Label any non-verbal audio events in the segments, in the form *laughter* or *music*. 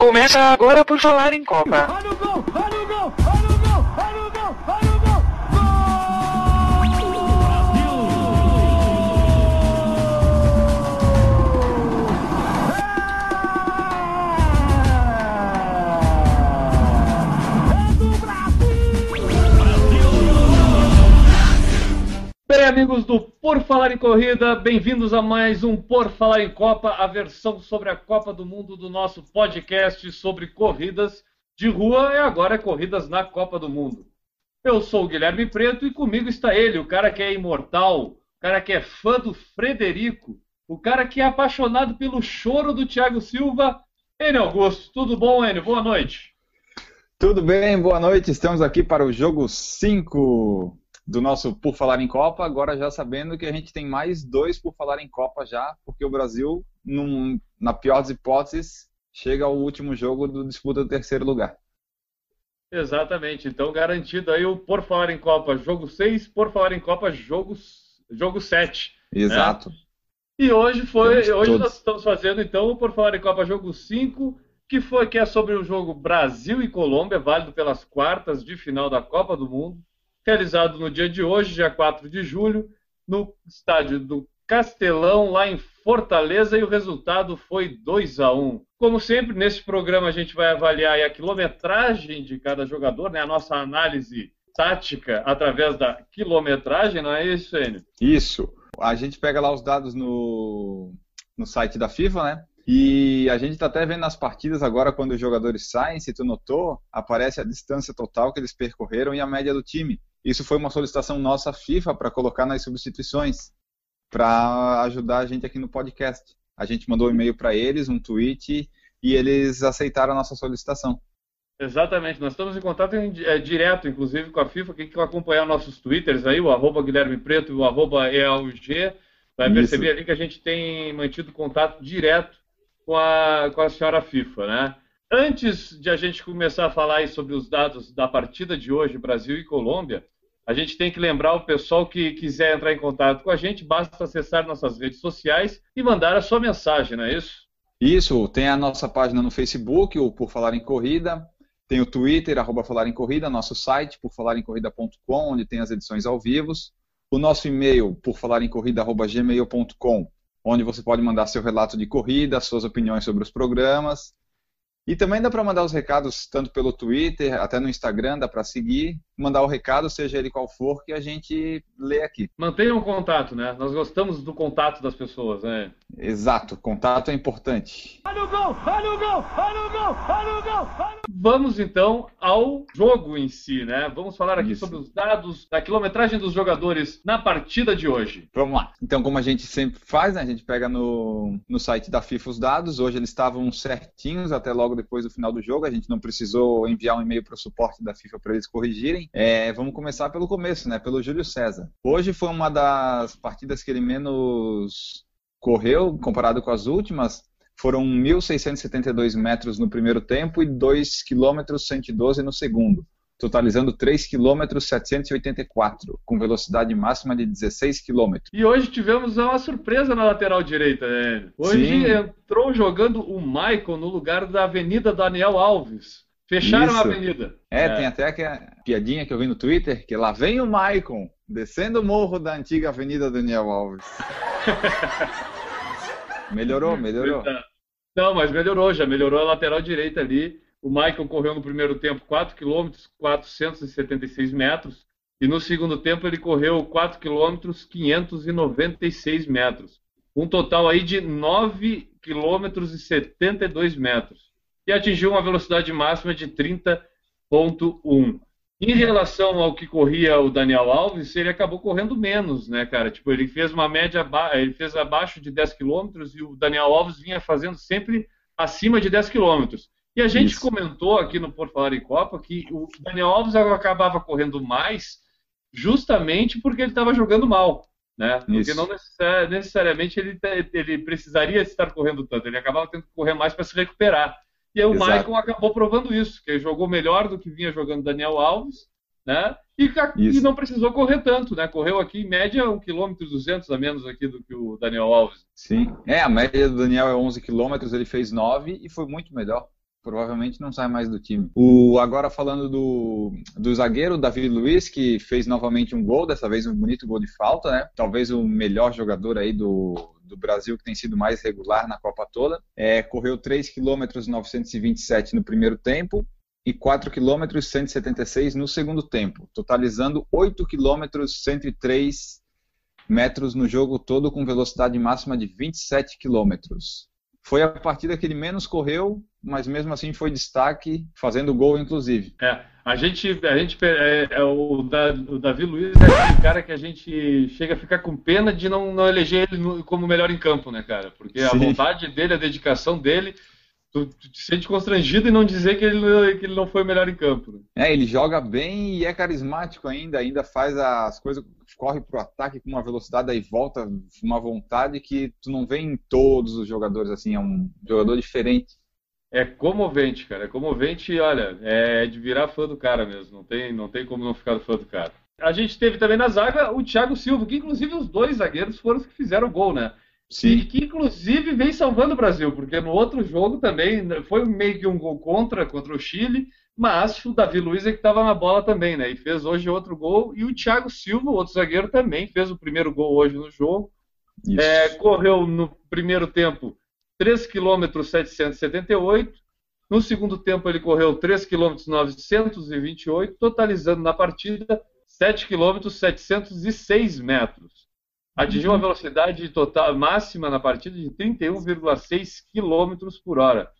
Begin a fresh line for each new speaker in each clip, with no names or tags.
Começa agora por falar em Copa.
Olha o gol! Olha o gol! Olha
amigos do Por Falar em Corrida, bem-vindos a mais um Por Falar em Copa, a versão sobre a Copa do Mundo do nosso podcast sobre corridas de rua e agora é corridas na Copa do Mundo. Eu sou o Guilherme Preto e comigo está ele, o cara que é imortal, o cara que é fã do Frederico, o cara que é apaixonado pelo choro do Thiago Silva, Enio Augusto. Tudo bom, Enio? Boa noite.
Tudo bem, boa noite. Estamos aqui para o jogo 5 do nosso Por Falar em Copa. Agora já sabendo que a gente tem mais dois por falar em Copa já, porque o Brasil, num- na pior das hipóteses, chega ao último jogo do disputa do terceiro lugar.
Exatamente. Então, garantido aí o Por Falar em Copa, jogo 6, Por Falar em Copa, jogo, jogo 7.
Exato.
E hoje foi, hoje
todos.
nós estamos fazendo então o Por Falar em Copa jogo 5, que foi que é sobre o jogo Brasil e Colômbia, válido pelas quartas de final da Copa do Mundo, realizado no dia de hoje, dia 4 de julho, no estádio do Castelão, lá em Fortaleza, e o resultado foi 2 a 1. Como sempre, nesse programa a gente vai avaliar a quilometragem de cada jogador, né, a nossa análise tática através da quilometragem, não é isso, Enio?
Isso. A gente pega lá os dados no, no site da FIFA, né? E a gente está até vendo nas partidas agora, quando os jogadores saem, se tu notou, aparece a distância total que eles percorreram e a média do time. Isso foi uma solicitação nossa FIFA para colocar nas substituições, para ajudar a gente aqui no podcast. A gente mandou um e-mail para eles, um tweet, e eles aceitaram a nossa solicitação.
Exatamente, nós estamos em contato é, direto, inclusive, com a FIFA. Quem quer acompanhar nossos twitters aí, o arroba Guilherme Preto e o arroba EAUG, vai
Isso.
perceber ali que a gente tem mantido contato direto com a, com a senhora FIFA, né? Antes de a gente começar a falar sobre os dados da partida de hoje, Brasil e Colômbia, a gente tem que lembrar o pessoal que quiser entrar em contato com a gente, basta acessar nossas redes sociais e mandar a sua mensagem, não é isso?
Isso, tem a nossa página no Facebook, o Por Falar em Corrida, tem o Twitter, arroba Falar em Corrida, nosso site, porfalarencorrida.com, onde tem as edições ao vivo, o nosso e-mail, porfalarencorrida.gmail.com, onde você pode mandar seu relato de corrida, suas opiniões sobre os programas, e também dá para mandar os recados tanto pelo Twitter, até no Instagram, dá para seguir, mandar o recado, seja ele qual for, que a gente lê aqui.
Mantenham o contato, né? Nós gostamos do contato das pessoas, né?
Exato, contato é importante.
Olha o gol! Olha o gol! Olha o gol! Olha o gol! Olha
Vamos então ao jogo em si, né? Vamos falar aqui
Isso.
sobre os dados da quilometragem dos jogadores na partida de hoje.
Vamos lá. Então, como a gente sempre faz, né, a gente pega no, no site da FIFA os dados. Hoje eles estavam certinhos até logo depois do final do jogo. A gente não precisou enviar um e-mail para o suporte da FIFA para eles corrigirem. É, vamos começar pelo começo, né? Pelo Júlio César. Hoje foi uma das partidas que ele menos correu comparado com as últimas. Foram 1.672 metros no primeiro tempo e 2 km 112 no segundo totalizando 3 km 784, com velocidade máxima de 16 km.
E hoje tivemos uma surpresa na lateral direita, né? Hoje
Sim.
entrou jogando o Michael no lugar da Avenida Daniel Alves. Fecharam a
Isso.
avenida.
É, tem até aquela piadinha que eu vi no Twitter, que lá vem o Maicon, descendo o morro da antiga Avenida Daniel Alves. *laughs* melhorou, melhorou.
Não, mas melhorou, já melhorou a lateral direita ali. O Michael correu no primeiro tempo 4 km 476 metros e no segundo tempo ele correu 4 km 596 metros. Um total aí de 9 km e 72 metros. E atingiu uma velocidade máxima de 30.1. Em relação ao que corria o Daniel Alves, ele acabou correndo menos, né, cara? Tipo, ele fez uma média, ele fez abaixo de 10 km e o Daniel Alves vinha fazendo sempre acima de 10 km. E a gente
Isso.
comentou aqui no Por Falar em Copa que o Daniel Alves acabava correndo mais justamente porque ele estava jogando mal, né? Porque
Isso.
não necessa- necessariamente ele, ele precisaria estar correndo tanto, ele acabava tendo que correr mais para se recuperar. E aí o
Exato.
Michael acabou provando isso, que ele jogou melhor do que vinha jogando Daniel Alves, né? E, e não precisou correr tanto, né? Correu aqui em média 1 km 200 a menos aqui do que o Daniel Alves.
Sim. É, a média do Daniel é 11 km, ele fez 9 e foi muito melhor. Provavelmente não sai mais do time. O, agora falando do, do zagueiro, Davi Luiz, que fez novamente um gol, dessa vez um bonito gol de falta, né? Talvez o melhor jogador aí do, do Brasil que tem sido mais regular na Copa toda. É, correu 3 km 927 no primeiro tempo e 4 km 176 no segundo tempo, totalizando 8 km 103 metros no jogo todo com velocidade máxima de 27 km. Foi a partida que ele menos correu, mas mesmo assim foi destaque, fazendo gol, inclusive.
É, a gente, a gente é, é o, da, o, Davi Luiz é um cara que a gente chega a ficar com pena de não, não eleger ele como melhor em campo, né, cara? Porque Sim. a vontade dele, a dedicação dele, tu, tu, te sente constrangido em não dizer que ele, que ele não foi o melhor em campo. Né?
É, ele joga bem e é carismático ainda, ainda faz as coisas, corre pro ataque com uma velocidade e volta com uma vontade que tu não vê em todos os jogadores assim, é um jogador diferente.
É comovente, cara, é comovente, olha, é de virar fã do cara mesmo, não tem, não tem como não ficar fã do cara. A gente teve também na zaga o Thiago Silva, que inclusive os dois zagueiros foram os que fizeram o gol, né? Sim. E que inclusive vem salvando o Brasil, porque no outro jogo também foi meio que um gol contra contra o Chile, mas o Davi Luiz é que estava na bola também, né? E fez hoje outro gol. E o Thiago Silva, outro zagueiro, também fez o primeiro gol hoje no jogo. É, correu no primeiro tempo 3 km 778. No segundo tempo ele correu 3 km 928, totalizando na partida 7 km 706 metros atingiu uma velocidade total máxima na partida de 31,6 km por hora.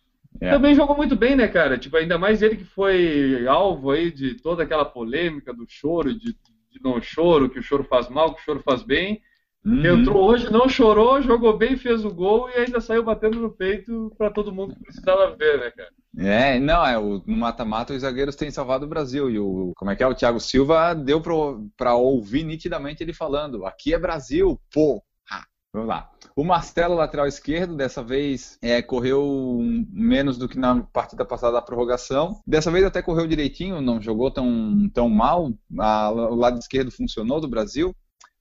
É. Também jogou muito bem, né, cara? Tipo, ainda mais ele que foi alvo aí de toda aquela polêmica do choro, de, de não choro, que o choro faz mal, que o choro faz bem. Uhum. Entrou hoje, não chorou, jogou bem, fez o gol e ainda saiu batendo no peito para todo mundo que precisava ver, né, cara?
É, não, é, o, no mata-mata os zagueiros têm salvado o Brasil. E o, como é que é? O Thiago Silva deu para ouvir nitidamente ele falando: aqui é Brasil, pô. vamos lá. O Marcelo, lateral esquerdo, dessa vez é, correu menos do que na partida passada da prorrogação. Dessa vez até correu direitinho, não jogou tão, tão mal. A, o lado esquerdo funcionou do Brasil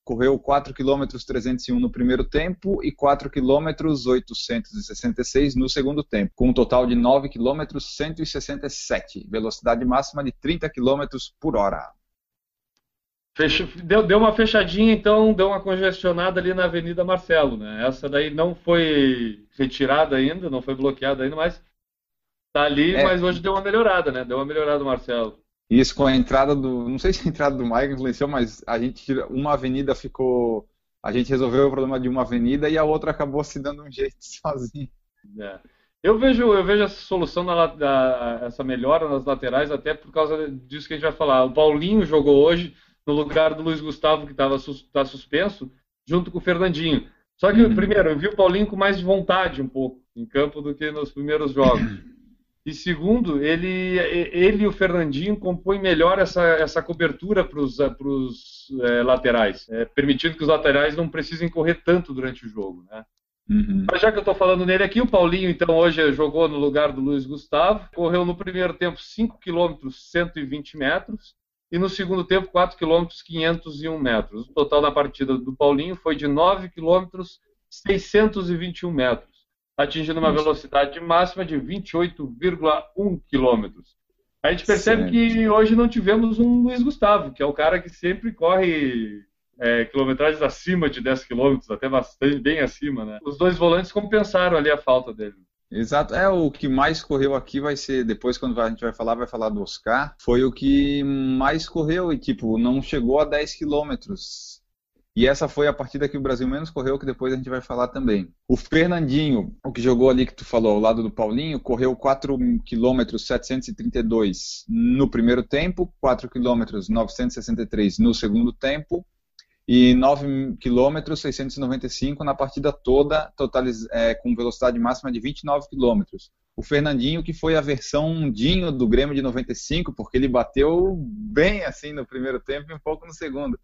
correu 4 km 301 no primeiro tempo e 4 km 866 no segundo tempo, com um total de 9 km 167, velocidade máxima de 30 km por hora.
deu, deu uma fechadinha, então deu uma congestionada ali na Avenida Marcelo, né? Essa daí não foi retirada ainda, não foi bloqueada ainda, mas tá ali, é. mas hoje deu uma melhorada, né? Deu uma melhorada, Marcelo.
Isso com a entrada do. Não sei se a entrada do Mike influenciou, mas a gente. Uma avenida ficou. A gente resolveu o problema de uma avenida e a outra acabou se dando um jeito *laughs* sozinho.
É. Eu vejo, eu vejo essa solução, na, da, essa melhora nas laterais, até por causa disso que a gente vai falar. O Paulinho jogou hoje no lugar do Luiz Gustavo, que estava tá suspenso, junto com o Fernandinho. Só que, uhum. primeiro, eu vi o Paulinho com mais vontade um pouco em campo do que nos primeiros jogos. *clears throat* E segundo, ele, ele e o Fernandinho compõem melhor essa, essa cobertura para os é, laterais, é, permitindo que os laterais não precisem correr tanto durante o jogo. Né? Uhum. Mas já que eu estou falando nele aqui, o Paulinho, então, hoje jogou no lugar do Luiz Gustavo, correu no primeiro tempo 5 km 120 metros e no segundo tempo 4 km 501 metros. O total da partida do Paulinho foi de 9 km 621 metros atingindo uma velocidade máxima de 28,1 km. A gente percebe certo. que hoje não tivemos um Luiz Gustavo, que é o cara que sempre corre é, quilometragens acima de 10 km, até bastante bem acima, né? Os dois volantes compensaram ali a falta dele.
Exato, é o que mais correu aqui vai ser depois quando a gente vai falar vai falar do Oscar, foi o que mais correu e tipo não chegou a 10 quilômetros e essa foi a partida que o Brasil menos correu, que depois a gente vai falar também. O Fernandinho, o que jogou ali que tu falou, ao lado do Paulinho, correu 4 km 732 no primeiro tempo, 4 km 963 no segundo tempo e 9 km 695 na partida toda, totaliz, é, com velocidade máxima de 29 km. O Fernandinho, que foi a versão Dinho do Grêmio de 95, porque ele bateu bem assim no primeiro tempo e um pouco no segundo.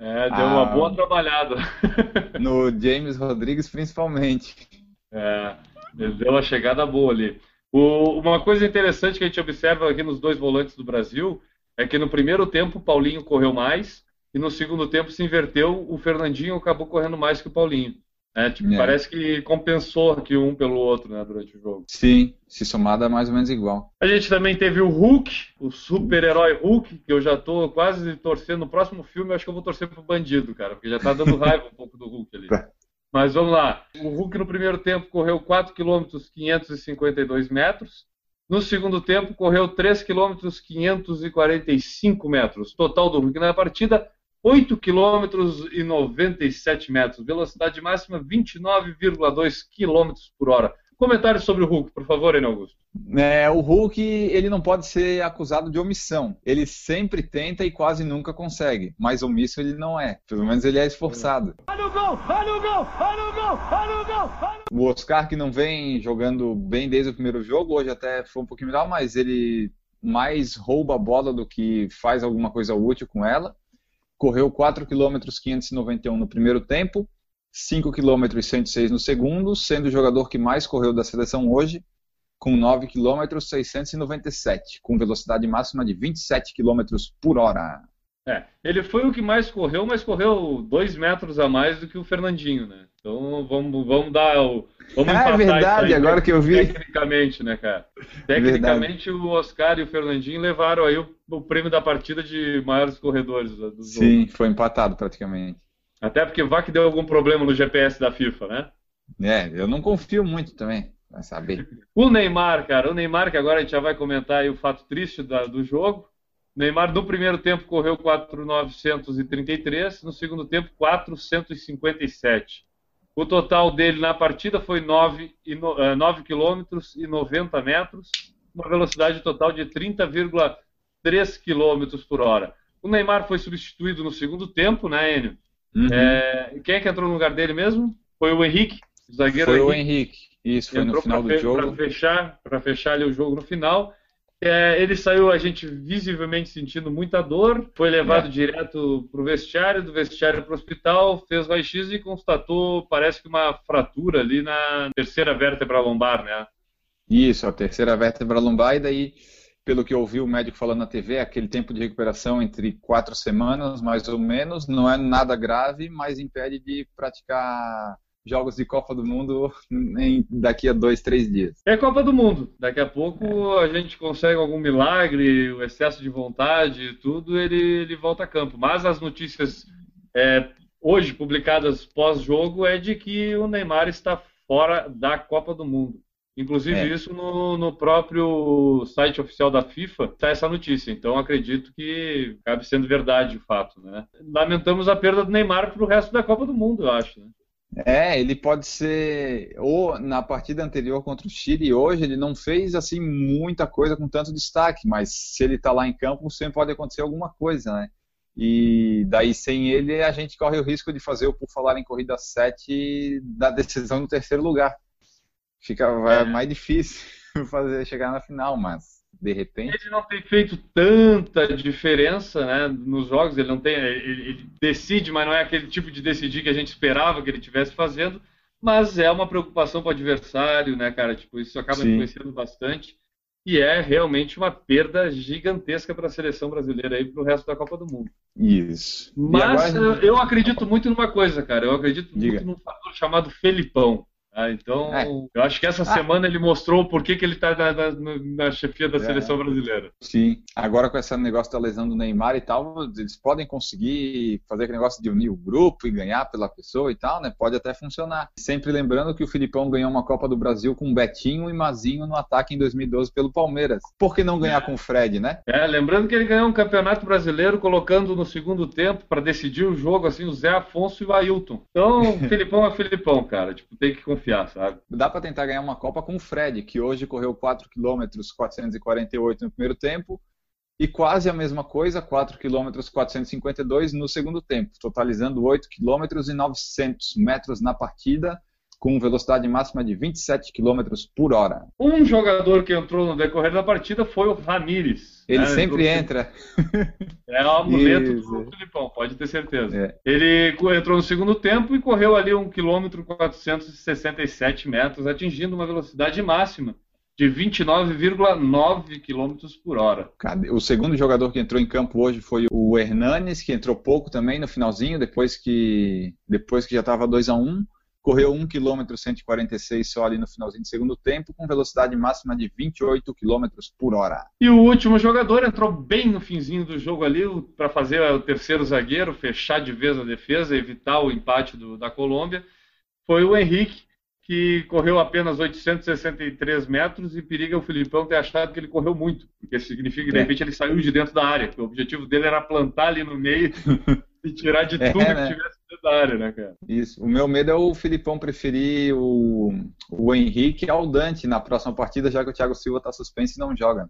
É, deu uma boa ah. trabalhada. *laughs*
No James Rodrigues, principalmente.
É, deu uma chegada boa ali. O, uma coisa interessante que a gente observa aqui nos dois volantes do Brasil é que no primeiro tempo o Paulinho correu mais e no segundo tempo se inverteu, o Fernandinho acabou correndo mais que o Paulinho. É, tipo,
É.
parece que compensou aqui um pelo outro, né, durante o jogo.
Sim, se somar dá mais ou menos igual.
A gente também teve o Hulk, o super-herói Hulk, que eu já tô quase torcendo. No próximo filme, eu acho que eu vou torcer pro bandido, cara, porque já tá dando raiva um pouco do Hulk ali. *laughs*
Tá.
Mas vamos lá. O Hulk no primeiro tempo correu 4 km 552 metros. No segundo tempo, correu 3 km 545 metros. Total do Hulk na partida, 8 km e 97 metros. Velocidade máxima, 29,2 km por hora. Comentários sobre o Hulk, por favor, Enio Augusto.
É, o Hulk ele não pode ser acusado de omissão. Ele sempre tenta e quase nunca consegue. Mas omisso ele não é. Pelo menos ele é esforçado.
Olha o gol, olha o gol, olha o gol, olha o gol, olha
O Oscar que não vem jogando bem desde o primeiro jogo, hoje até foi um pouquinho melhor, mas ele mais rouba a bola do que faz alguma coisa útil com ela. Correu 4 km 591 no primeiro tempo, 5 km 106 no segundo, sendo o jogador que mais correu da seleção hoje, com 9 km 697, com velocidade máxima de 27 km por hora.
É, ele foi o que mais correu, mas correu dois metros a mais do que o Fernandinho, né? Então vamos, vamos dar o. Vamos
Ah, é verdade,
aí,
agora que eu vi.
Tecnicamente, né, cara? Tecnicamente, o Oscar e o Fernandinho levaram aí o, o prêmio da partida de maiores corredores do jogo.
Sim, foi empatado praticamente.
Até porque vai que deu algum problema no GPS da FIFA, né?
É, eu não confio muito também, vai saber. *laughs*
O Neymar, cara, o Neymar, que agora a gente já vai comentar aí o fato triste da- do jogo. Neymar, no primeiro tempo, correu 4,933, no segundo tempo, 457. O total dele na partida foi 9, e no, eh, 9 km e 90 metros, uma velocidade total de 30,3 km por hora. O Neymar foi substituído no segundo tempo, né, Enio?
Uhum.
É, quem é que entrou no lugar dele mesmo? Foi o Henrique, o zagueiro
foi o
Henrique
Henrique. Isso foi no
entrou
final
pra
do
fe-
jogo.
Para fechar, fechar ali o jogo no final. É, ele saiu, a gente visivelmente sentindo muita dor, foi levado
É.
direto para o vestiário, do vestiário para o hospital, fez raio-x e constatou, parece que uma fratura ali na terceira vértebra lombar, né?
Isso, a terceira vértebra lombar, e daí, pelo que eu ouvi o médico falando na TV, aquele tempo de recuperação entre quatro semanas, mais ou menos, não é nada grave, mas impede de praticar jogos de Copa do Mundo em, daqui a dois, três dias.
É Copa do Mundo. Daqui a pouco a gente consegue algum milagre, o excesso de vontade e tudo, ele, ele volta a campo. Mas as notícias é, hoje publicadas pós-jogo é de que o Neymar está fora da Copa do Mundo. Inclusive,
É.
isso no, no próprio site oficial da FIFA está essa notícia. Então, acredito que cabe sendo verdade o fato. Né? Lamentamos a perda do Neymar para o resto da Copa do Mundo, eu acho. Né?
É, ele pode ser, ou na partida anterior contra o Chile, hoje ele não fez assim muita coisa com tanto destaque, mas se ele está lá em campo, sempre pode acontecer alguma coisa, né? E daí sem ele a gente corre o risco de fazer o por falar em corrida 7 da decisão no terceiro lugar. Fica vai,
É.
mais difícil *laughs* fazer chegar na final, mas de repente
Ele não tem feito tanta diferença né, nos jogos, ele não tem. Ele, ele decide, mas não é aquele tipo de decidir que a gente esperava que ele estivesse fazendo. Mas é uma preocupação para o adversário, né, cara? Tipo, isso acaba
Sim.
influenciando bastante. E é realmente uma perda gigantesca para a seleção brasileira aí para o resto da Copa do Mundo.
isso. E
Mas
agora-
eu, eu acredito muito numa coisa, cara. Eu acredito
Diga.
muito num fator chamado Felipão. Tá? então,
É.
eu acho que essa semana ele mostrou por que que ele está na, na- na chefia da
É.
seleção brasileira.
Sim, agora com esse negócio da lesão do Neymar e tal, eles podem conseguir fazer aquele negócio de unir o grupo e ganhar pela pessoa e tal, né? Pode até funcionar. Sempre lembrando que o Filipão ganhou uma Copa do Brasil com Betinho e Mazinho no ataque em 2012 pelo Palmeiras. Por que não ganhar com o Fred, né?
É, lembrando que ele ganhou um campeonato brasileiro colocando no segundo tempo para decidir o jogo assim o Zé Afonso e o Ailton. Então, *laughs* Filipão é Filipão, cara. Tipo, tem que confiar, sabe?
Dá para tentar ganhar uma Copa com o Fred, que hoje correu 4 km 448 no primeiro tempo e quase a mesma coisa, 4 km 452 no segundo tempo, totalizando 8 km e 900 metros na partida, com velocidade máxima de 27 km por hora.
Um jogador que entrou no decorrer da partida foi o Ramires.
Ele
né?
sempre
Entrou-
entra. *laughs*
É o amuleto
Isso.
do Filipão, pode ter certeza.
É.
Ele entrou no segundo tempo e correu ali 1 km 467 metros, atingindo uma velocidade máxima de 29,9 km por hora.
O segundo jogador que entrou em campo hoje foi o Hernanes, que entrou pouco também no finalzinho, depois que, depois que já estava 2 a 1 correu 1 km 146 só ali no finalzinho do segundo tempo, com velocidade máxima de 28 km por hora.
E o último jogador entrou bem no finzinho do jogo ali para fazer o terceiro zagueiro, fechar de vez a defesa, evitar o empate do, da Colômbia, foi o Henrique, que correu apenas 863 metros e periga o Filipão ter achado que ele correu muito, porque significa que de é. repente ele saiu de dentro da área, o objetivo dele era plantar ali no meio *laughs* e tirar de é, tudo né? que tivesse né, cara?
Isso. O meu medo é o Filipão preferir o, o Henrique ao Dante na próxima partida, já que o Thiago Silva está suspenso e não joga.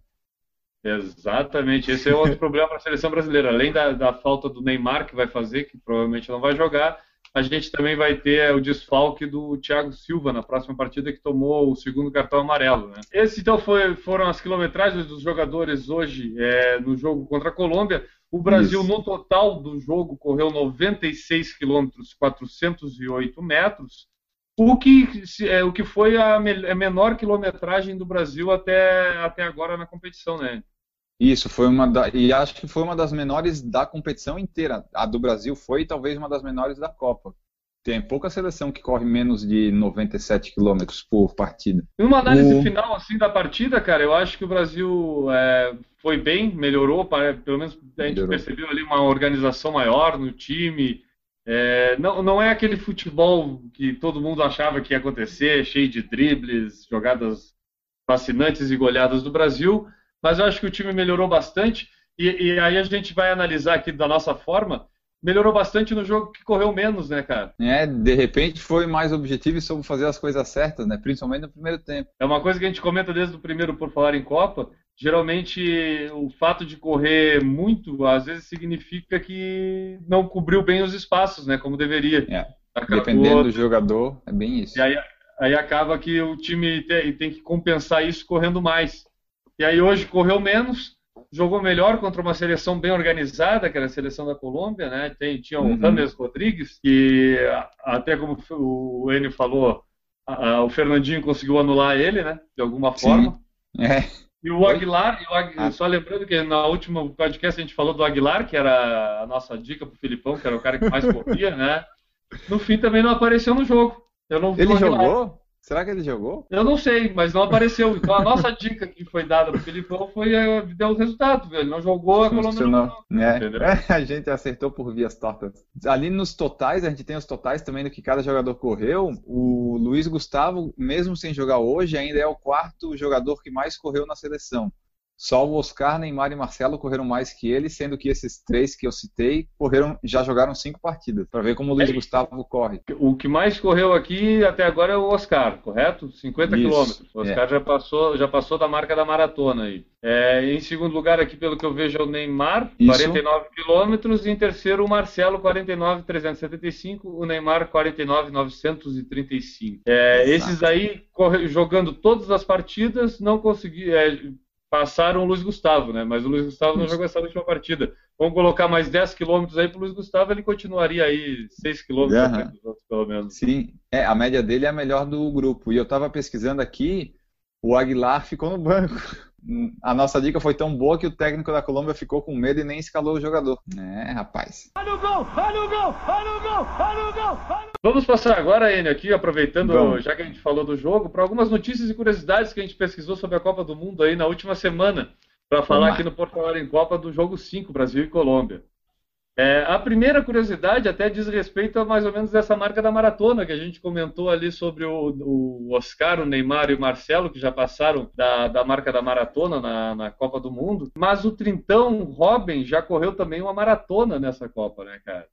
Exatamente, esse é outro *laughs* problema para a seleção brasileira. Além da, da falta do Neymar, que vai fazer, que provavelmente não vai jogar, a gente também vai ter o desfalque do Thiago Silva na próxima partida, que tomou o segundo cartão amarelo. Né? Esse então foi, foram as quilometragens dos jogadores hoje é, no jogo contra a Colômbia. O Brasil, Isso. no total do jogo, correu 96 quilômetros, 408 metros, o que, é, o que foi a, a menor quilometragem do Brasil até, até agora na competição, né?
Isso, foi uma da, e acho que foi uma das menores da competição inteira. A do Brasil foi talvez uma das menores da Copa. Tem pouca seleção que corre menos de 97 quilômetros por partida.
Em uma análise o... final assim da partida, cara, eu acho que o Brasil é, foi bem, melhorou, pelo menos a gente melhorou. percebeu ali uma organização maior no time. É, não, não é aquele futebol que todo mundo achava que ia acontecer, cheio de dribles, jogadas fascinantes e goleadas do Brasil mas eu acho que o time melhorou bastante. E, e, aí a gente vai analisar aqui da nossa forma. Melhorou bastante no jogo que correu menos, né, cara?
É, de repente foi mais objetivo e soube fazer as coisas certas, né? Principalmente no primeiro tempo.
É uma coisa que a gente comenta desde o primeiro por falar em Copa. Geralmente o fato de correr muito, às vezes significa que não cobriu bem os espaços, né? Como deveria.
É. Dependendo do jogador, é bem isso.
E aí, aí acaba que o time tem, tem que compensar isso correndo mais. E aí hoje correu menos, jogou melhor contra uma seleção bem organizada, que era a seleção da Colômbia, né? Tem, tinha o uhum. Rames Rodrigues, que até como o Enio falou, a, a, o Fernandinho conseguiu anular ele, né? De alguma forma.
É.
E o Aguilar, o Aguilar ah. só lembrando que na última podcast a gente falou do Aguilar, que era a nossa dica pro Filipão, que era o cara que mais corria, né? No fim também não apareceu no jogo.
Eu não vi ele jogou? Será que ele jogou?
Eu não sei, mas não apareceu. Então a nossa dica que foi dada pro Filipão foi eh, deu o resultado, Ele não jogou, a Colômbia não.
não é. é. *laughs* a gente acertou por vias tortas. Ali nos totais, a gente tem os totais também do que cada jogador correu. O Luiz Gustavo, mesmo sem jogar hoje, ainda é o quarto jogador que mais correu na seleção. Só o Oscar, Neymar e Marcelo correram mais que ele, sendo que esses três que eu citei correram, já jogaram cinco partidas, para ver como o Luiz é, Gustavo corre.
O que mais correu aqui até agora é o Oscar, correto? 50 quilômetros. O Oscar é. já, passou, já passou da marca da maratona aí. É, em segundo lugar, aqui pelo que eu vejo, é o Neymar, Isso. 49 quilômetros. E em terceiro, o Marcelo, 49,375. O Neymar, 49,935. É, esses aí, jogando todas as partidas, não conseguiram é, passaram o Luiz Gustavo, né? Mas o Luiz Gustavo não jogou essa última partida. Vamos colocar mais 10 quilômetros aí para o Luiz Gustavo, ele continuaria aí 6 quilômetros uhum. dos outros, pelo menos.
Sim, é, a média dele é a melhor do grupo. E eu estava pesquisando aqui, o Aguilar ficou no banco. A nossa dica foi tão boa que o técnico da Colômbia ficou com medo e nem escalou o jogador. É, rapaz. Olha o gol! Olha o gol!
Olha o gol! Olha o gol! Vamos passar agora, Enio, aqui, aproveitando, Vamos. já que a gente falou do jogo, para algumas notícias e curiosidades que a gente pesquisou sobre a Copa do Mundo aí na última semana, para falar aqui no Porto Falar em Copa do jogo 5, Brasil e Colômbia. É, a primeira curiosidade até diz respeito a mais ou menos essa marca da maratona que a gente comentou ali sobre o, o Oscar, o Neymar e o Marcelo, que já passaram da, da marca da maratona na, na, Copa do Mundo. Mas o Trintão Robin já correu também uma maratona nessa Copa, né, cara?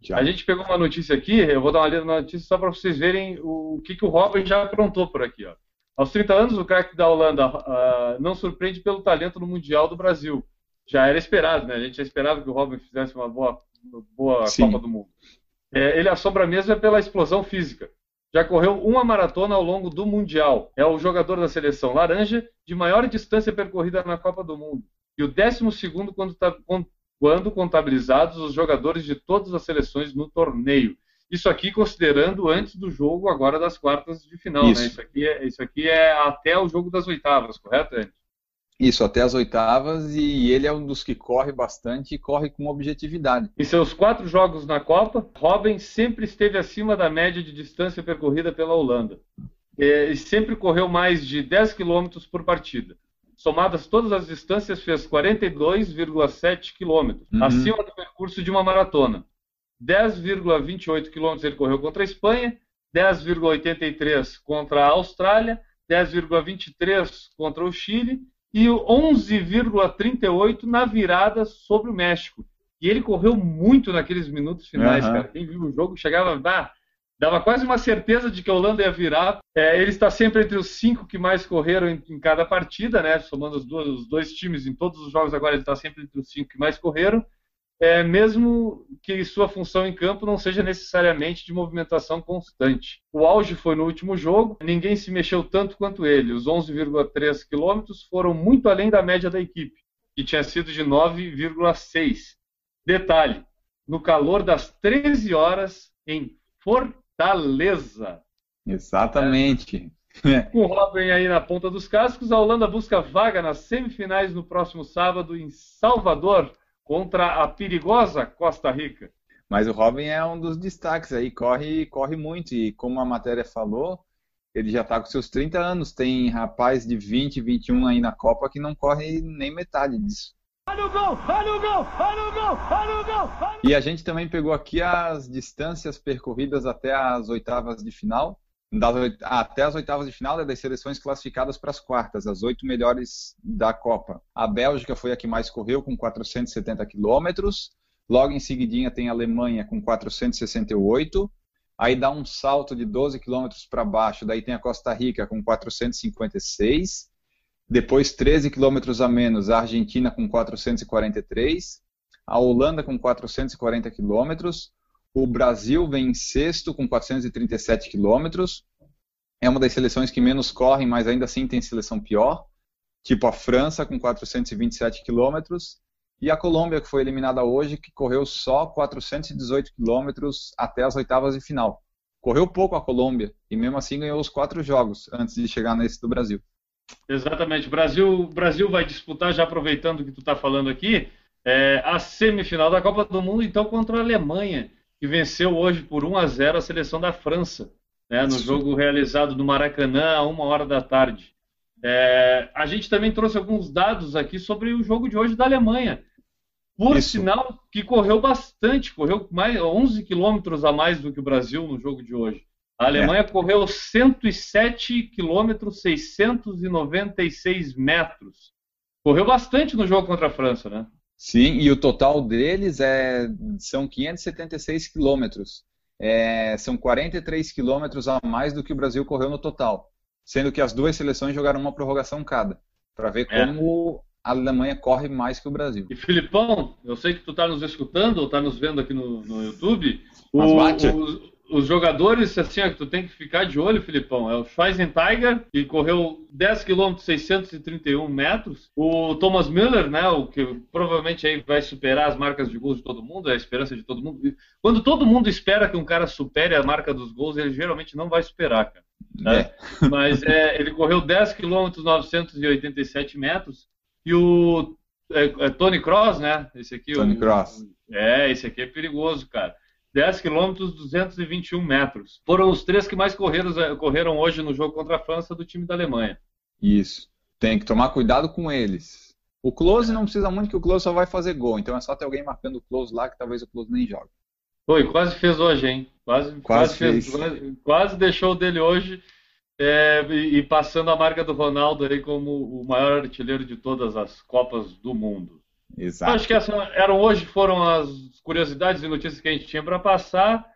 Já. A gente pegou uma notícia aqui, eu vou dar uma lida na notícia só para vocês verem o que, que o Robin já aprontou por aqui. Ó. Aos 30 anos, o craque da Holanda uh, não surpreende pelo talento no Mundial do Brasil já era esperado, né? A gente já esperava que o Robin fizesse uma boa, boa Copa do Mundo. É, ele assombra mesmo é pela explosão física. Já correu uma maratona ao longo do Mundial. É o jogador da seleção laranja de maior distância percorrida na Copa do Mundo. E o décimo segundo quando, tá, quando contabilizados os jogadores de todas as seleções no torneio. Isso aqui considerando antes do jogo agora das quartas de final. Né? Isso. Né? Isso, aqui, é, isso aqui é até o jogo das oitavas, correto, Andy?
Isso, até as oitavas, e ele é um dos que corre bastante e corre com objetividade.
Em seus quatro jogos na Copa, Robin sempre esteve acima da média de distância percorrida pela Holanda. E sempre correu mais de 10 km por partida. Somadas todas as distâncias, fez 42,7 km, uhum. acima do percurso de uma maratona. 10,28 km ele correu contra a Espanha, 10,83 contra a Austrália, 10,23 contra o Chile e 11,38 na virada sobre o México. E ele correu muito naqueles minutos finais, uhum. cara. Quem viu o jogo chegava, bah, dava quase uma certeza de que a Holanda ia virar. É, ele está sempre entre os cinco que mais correram em, em cada partida, né? Somando os dois, os dois, times em todos os jogos agora, ele está sempre entre os cinco que mais correram é, mesmo que sua função em campo não seja necessariamente de movimentação constante. O auge foi no último jogo, ninguém se mexeu tanto quanto ele. Os 11,3 quilômetros foram muito além da média da equipe, que tinha sido de 9,6. Detalhe: no calor das 13 horas em Fortaleza.
Exatamente.
Com *laughs* o Robin aí na ponta dos cascos, a Holanda busca vaga nas semifinais no próximo sábado em Salvador, contra a perigosa Costa Rica.
Mas o Robin é um dos destaques aí, corre, corre muito e como a matéria falou, ele já está com seus 30 anos, tem rapaz de 20, 21 aí na Copa que não corre nem metade disso. Olha o gol, olha o gol, olha o gol, olha o gol. E a gente também pegou aqui as distâncias percorridas até as oitavas de final das, até as oitavas de final né, das seleções classificadas para as quartas, as oito melhores da Copa. A Bélgica foi a que mais correu, com 470 quilômetros. Logo em seguidinha tem a Alemanha com 468. Aí dá um salto de 12 quilômetros para baixo. Daí tem a Costa Rica com 456. Depois 13 quilômetros a menos, a Argentina com 443. A Holanda com 440 quilômetros. O Brasil vem em sexto com 437 quilômetros. É uma das seleções que menos correm, mas ainda assim tem seleção pior. Tipo a França com 427 quilômetros. E a Colômbia, que foi eliminada hoje, que correu só 418 quilômetros até as oitavas de final. Correu pouco a Colômbia e mesmo assim ganhou os quatro jogos antes de chegar nesse do Brasil.
Exatamente. O Brasil, Brasil vai disputar, já aproveitando que tu está falando aqui, é, a semifinal da Copa do Mundo, então, contra a Alemanha que venceu hoje por 1 a 0 a seleção da França, né, no jogo realizado no Maracanã a uma hora da tarde. É, a gente também trouxe alguns dados aqui sobre o jogo de hoje da Alemanha. Por Isso. sinal que correu bastante, correu mais 11 quilômetros a mais do que o Brasil no jogo de hoje. A Alemanha é. correu 107 quilômetros 696 metros. Correu bastante no jogo contra a França, né?
Sim, e o total deles é, são 576 quilômetros. É, são 43 quilômetros a mais do que o Brasil correu no total, sendo que as duas seleções jogaram uma prorrogação cada, para ver é. como a Alemanha corre mais que o Brasil.
E Filipão, eu sei que tu está nos escutando ou está nos vendo aqui no, no YouTube. O, o, os jogadores, assim, que tu tem que ficar de olho, Filipão, é o Schweinsteiger, que correu 10 km 631 metros. O Thomas Müller, né, o que provavelmente aí vai superar as marcas de gols de todo mundo, é a esperança de todo mundo. Quando todo mundo espera que um cara supere a marca dos gols, ele geralmente não vai superar, cara. Né? É. Mas é, ele correu 10 km 987 metros. E o é, é Tony Cross, né? Esse aqui.
Tony o, Cross.
É, esse aqui é perigoso, cara. 10 quilômetros, 221 metros. Foram os três que mais correram, eh, correram hoje no jogo contra a França do time da Alemanha.
Isso. Tem que tomar cuidado com eles. O Close não precisa muito, que o Close só vai fazer gol. Então é só ter alguém marcando o Close lá, que talvez o Close nem jogue.
Foi, quase fez hoje, hein? Quase, quase, quase fez. Quase, quase, deixou dele hoje é, e, e passando a marca do Ronaldo aí como o maior artilheiro de todas as Copas do Mundo.
Exato.
Acho que essa eram hoje foram as curiosidades e notícias que a gente tinha para passar.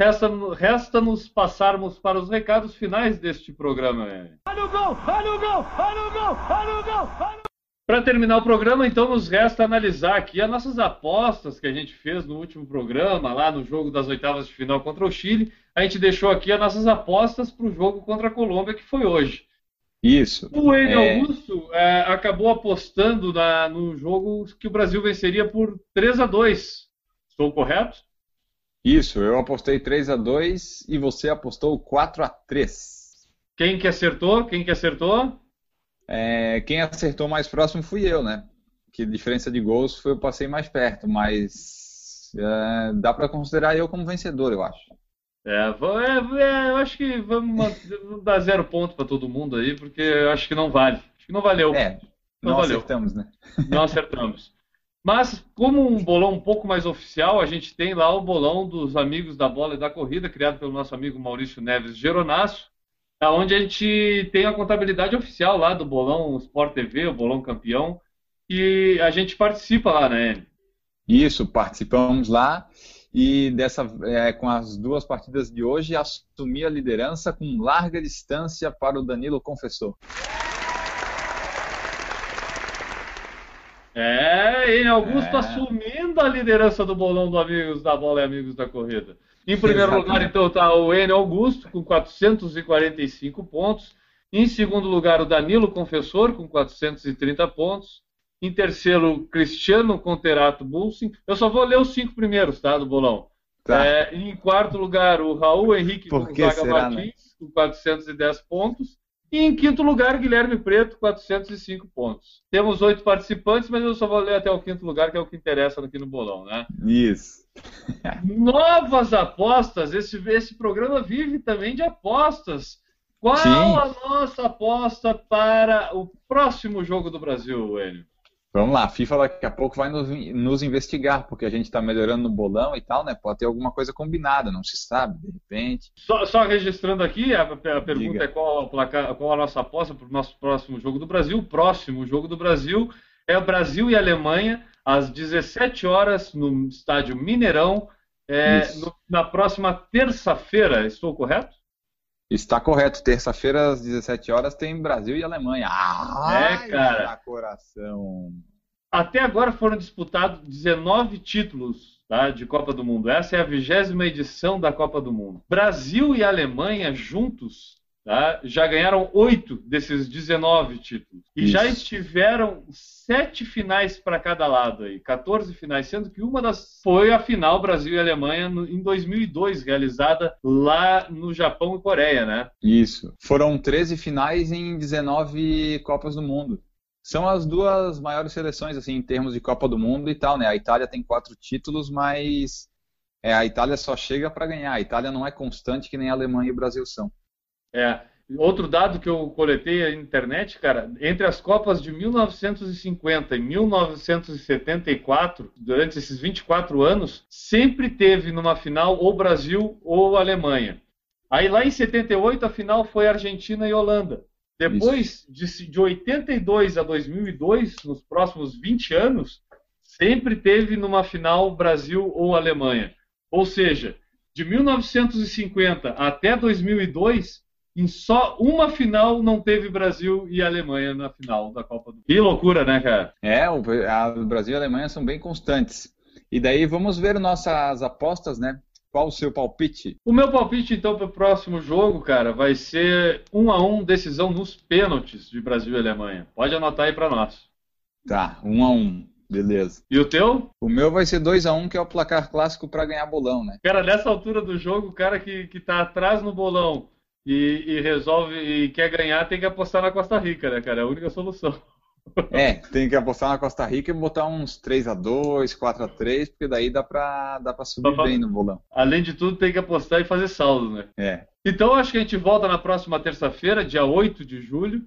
Resta, resta nos passarmos para os recados finais deste programa. Olha o gol! Olha o gol! Olha o gol! Olha o gol! Para terminar o programa, então, nos resta analisar aqui as nossas apostas que a gente fez no último programa, lá no jogo das oitavas de final contra o Chile. A gente deixou aqui as nossas apostas para o jogo contra a Colômbia, que foi hoje.
Isso.
O Wayne é... Augusto é, acabou apostando na, no jogo que o Brasil venceria por 3 a 2 Estou correto?
Isso, eu apostei 3 a 2 e você apostou 4 a 3
Quem que acertou? Quem que acertou?
É, quem acertou mais próximo fui eu, né? Que diferença de gols foi eu passei mais perto, mas é, dá para considerar eu como vencedor, eu acho.
É, é, é, eu acho que vamos, dar zero ponto para todo mundo aí, porque eu acho que não vale. Que não valeu.
É,
não,
não
valeu.
acertamos, né? *laughs*
Não acertamos. Mas, como um bolão um pouco mais oficial, a gente tem lá o bolão dos amigos da bola e da corrida, criado pelo nosso amigo Maurício Neves Geronasso, onde a gente tem a contabilidade oficial lá do bolão Sport TV, o bolão campeão, e a gente participa lá, né?
Isso, participamos lá e dessa é, com as duas partidas de hoje assumi a liderança com larga distância para o Danilo Confessor.
É, em Augusto é. assumindo a liderança do bolão do Amigos da Bola e Amigos da Corrida. Em primeiro Exatamente. lugar, então, está o Enio Augusto, com 445 pontos. Em segundo lugar, o Danilo Confessor, com 430 pontos. Em terceiro, Cristiano Conterato Bulsin. Eu só vou ler os cinco primeiros, tá, do bolão. Tá. É, em quarto lugar, o Raul Henrique Gonzaga será, né? Martins, né? com 410 pontos. E em quinto lugar, Guilherme Preto, 405 pontos. Temos oito participantes, mas eu só vou ler até o quinto lugar, que é o que interessa aqui no bolão, né?
Isso. *laughs*
Novas apostas. Esse, esse programa vive também de apostas. Qual Sim. a nossa aposta para o próximo jogo do Brasil, Enio?
Vamos lá, a FIFA daqui a pouco vai nos, nos investigar, porque a gente está melhorando no bolão e tal, né? Pode ter alguma coisa combinada, não se sabe, de repente.
Só, só registrando aqui, a, a pergunta Diga. é qual, placar, qual a nossa aposta para o nosso próximo jogo do Brasil. O próximo jogo do Brasil é o Brasil e Alemanha, às 17 horas, no estádio Mineirão, é, no, na próxima terça-feira. Estou correto?
Está correto. Terça-feira, às 17 horas, tem Brasil e Alemanha.
Ah, é, cara.
coração.
Até agora foram disputados 19 títulos tá, de Copa do Mundo. Essa é a vigésima edição da Copa do Mundo. Brasil e Alemanha juntos Tá? Já ganharam oito desses 19 títulos. E Isso. já estiveram sete finais para cada lado aí, 14 finais, sendo que uma das foi a final Brasil e Alemanha no, em 2002, realizada lá no Japão e Coreia, né?
Isso. Foram 13 finais em 19 Copas do Mundo. São as duas maiores seleções assim em termos de Copa do Mundo e tal, né? A Itália tem quatro títulos, mas é, a Itália só chega para ganhar. A Itália não é constante que nem a Alemanha e o Brasil são.
É. Outro dado que eu coletei na internet, cara, entre as Copas de 1950 e 1974, durante esses 24 anos, sempre teve numa final ou Brasil ou Alemanha. Aí lá em 78 a final foi Argentina e Holanda. Depois de, de 82 a 2002, nos próximos 20 anos, sempre teve numa final Brasil ou Alemanha. Ou seja, de 1950 até 2002 em só uma final não teve Brasil e Alemanha na final da Copa do Mundo. Que loucura, né, cara?
É, o, Brasil e a Alemanha são bem constantes. E daí vamos ver nossas apostas, né? Qual o seu palpite?
O meu palpite, então, para o próximo jogo, cara, vai ser um a um decisão nos pênaltis de Brasil e Alemanha. Pode anotar aí para nós.
Tá, um a um. Beleza.
E o teu?
O meu vai ser 2 a 1 um, que é o placar clássico para ganhar bolão, né?
Cara, nessa altura do jogo, o cara que, que tá atrás no bolão e, e, resolve e quer ganhar, tem que apostar na Costa Rica, né, cara? É a única solução.
É, *laughs* tem que apostar na Costa Rica e botar uns 3 a 2 4 a 3 porque daí dá pra, dá pra subir bem no bolão.
Além de tudo, tem que apostar e fazer saldo, né?
É.
Então, acho que a gente volta na próxima terça-feira, dia 8 de julho,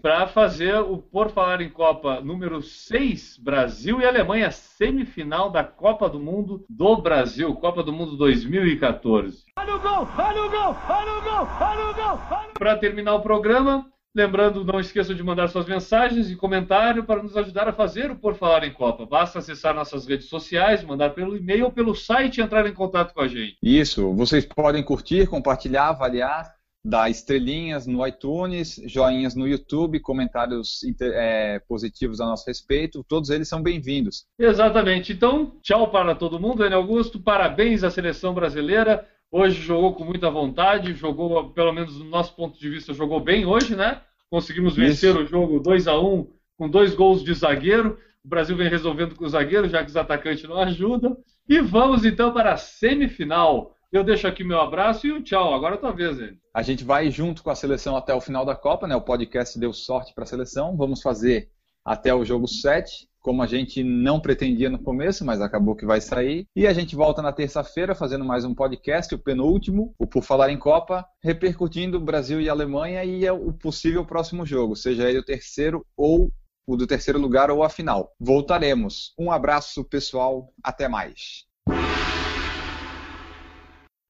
para fazer o Por Falar em Copa número 6, Brasil e Alemanha, semifinal da Copa do Mundo do Brasil, Copa do Mundo 2014. Olha o gol! Olha o gol! Olha o gol! Olha o gol! Para terminar o programa, lembrando, não esqueçam de mandar suas mensagens e comentário para nos ajudar a fazer o Por Falar em Copa. Basta acessar nossas redes sociais, mandar pelo e-mail ou pelo site e entrar em contato com a gente.
Isso, vocês podem curtir, compartilhar, avaliar, dar estrelinhas no iTunes, joinhas no YouTube, comentários é, positivos a nosso respeito, todos eles são bem-vindos.
Exatamente. Então, tchau para todo mundo, Daniel Augusto, parabéns à seleção brasileira. Hoje jogou com muita vontade, jogou, pelo menos do nosso ponto de vista, jogou bem hoje, né? Conseguimos vencer Isso. o jogo 2 a 1 com dois gols de zagueiro. O Brasil vem resolvendo com o zagueiro, já que os atacantes não ajudam. E vamos então para a semifinal. Eu deixo aqui meu abraço e um tchau. Agora é tua vez, hein?
A gente vai junto com a seleção até o final da Copa, né? O podcast deu sorte para a seleção. Vamos fazer até o jogo 7, como a gente não pretendia no começo, mas acabou que vai sair. E a gente volta na terça-feira fazendo mais um podcast, o penúltimo, o Por Falar em Copa, repercutindo Brasil e Alemanha e é o possível próximo jogo, seja ele o terceiro ou o do terceiro lugar ou a final. Voltaremos. Um abraço, pessoal. Até mais.